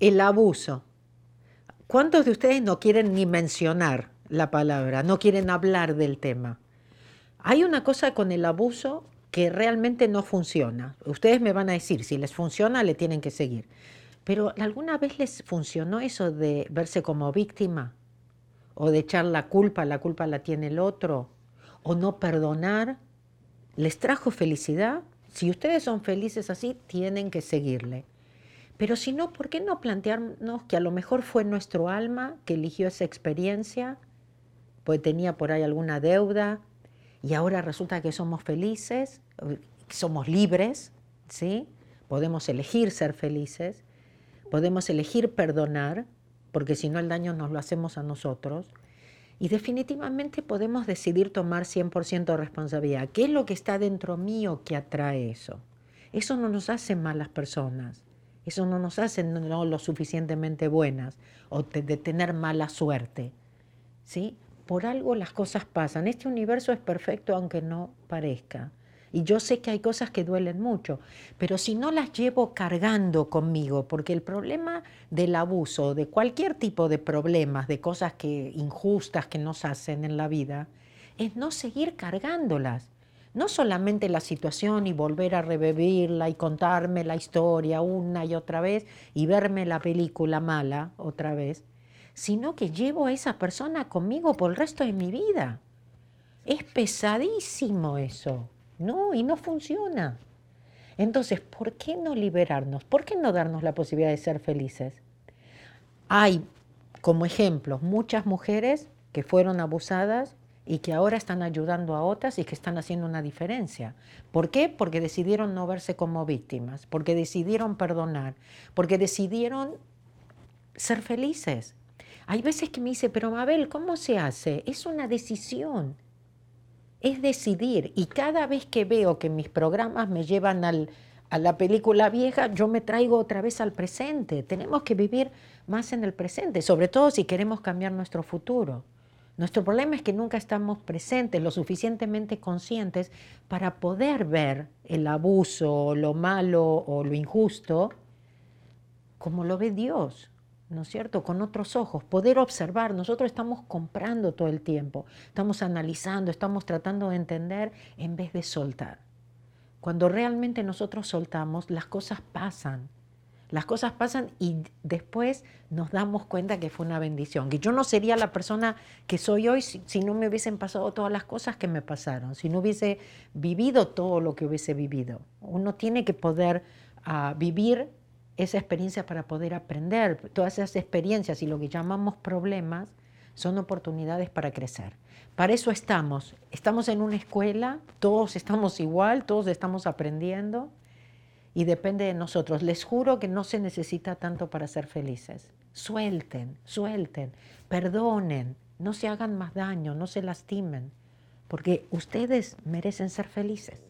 El abuso. ¿Cuántos de ustedes no quieren ni mencionar la palabra, no quieren hablar del tema? Hay una cosa con el abuso que realmente no funciona. Ustedes me van a decir, si les funciona, le tienen que seguir. Pero ¿alguna vez les funcionó eso de verse como víctima? ¿O de echar la culpa, la culpa la tiene el otro? ¿O no perdonar? ¿Les trajo felicidad? Si ustedes son felices así, tienen que seguirle. Pero si no, ¿por qué no plantearnos que a lo mejor fue nuestro alma que eligió esa experiencia? Pues tenía por ahí alguna deuda y ahora resulta que somos felices, somos libres, ¿sí? Podemos elegir ser felices, podemos elegir perdonar, porque si no el daño nos lo hacemos a nosotros. Y definitivamente podemos decidir tomar 100% responsabilidad. ¿Qué es lo que está dentro mío que atrae eso? Eso no nos hace malas personas. Eso no nos hace no lo suficientemente buenas o de tener mala suerte. ¿sí? Por algo las cosas pasan. Este universo es perfecto aunque no parezca. Y yo sé que hay cosas que duelen mucho, pero si no las llevo cargando conmigo, porque el problema del abuso, de cualquier tipo de problemas, de cosas que injustas que nos hacen en la vida, es no seguir cargándolas no solamente la situación y volver a revivirla y contarme la historia una y otra vez y verme la película mala otra vez, sino que llevo a esa persona conmigo por el resto de mi vida. Es pesadísimo eso, ¿no? Y no funciona. Entonces, ¿por qué no liberarnos? ¿Por qué no darnos la posibilidad de ser felices? Hay, como ejemplos, muchas mujeres que fueron abusadas y que ahora están ayudando a otras y que están haciendo una diferencia. ¿Por qué? Porque decidieron no verse como víctimas, porque decidieron perdonar, porque decidieron ser felices. Hay veces que me dice, pero Mabel, ¿cómo se hace? Es una decisión, es decidir. Y cada vez que veo que mis programas me llevan al, a la película vieja, yo me traigo otra vez al presente. Tenemos que vivir más en el presente, sobre todo si queremos cambiar nuestro futuro. Nuestro problema es que nunca estamos presentes, lo suficientemente conscientes para poder ver el abuso, lo malo o lo injusto como lo ve Dios, ¿no es cierto? Con otros ojos, poder observar. Nosotros estamos comprando todo el tiempo, estamos analizando, estamos tratando de entender en vez de soltar. Cuando realmente nosotros soltamos, las cosas pasan las cosas pasan y después nos damos cuenta que fue una bendición, que yo no sería la persona que soy hoy si, no me hubiesen pasado todas las cosas que me pasaron, si no hubiese vivido todo lo que hubiese vivido. Uno tiene que poder ah, vivir esa experiencia para poder aprender. Todas esas experiencias y lo que llamamos problemas son oportunidades para crecer. Para eso estamos. Estamos en una escuela, todos estamos igual, todos estamos aprendiendo y depende de nosotros. Les juro que no se necesita tanto para ser felices. Suelten, suelten, perdonen, no se hagan más daño, no se lastimen, porque ustedes merecen ser felices.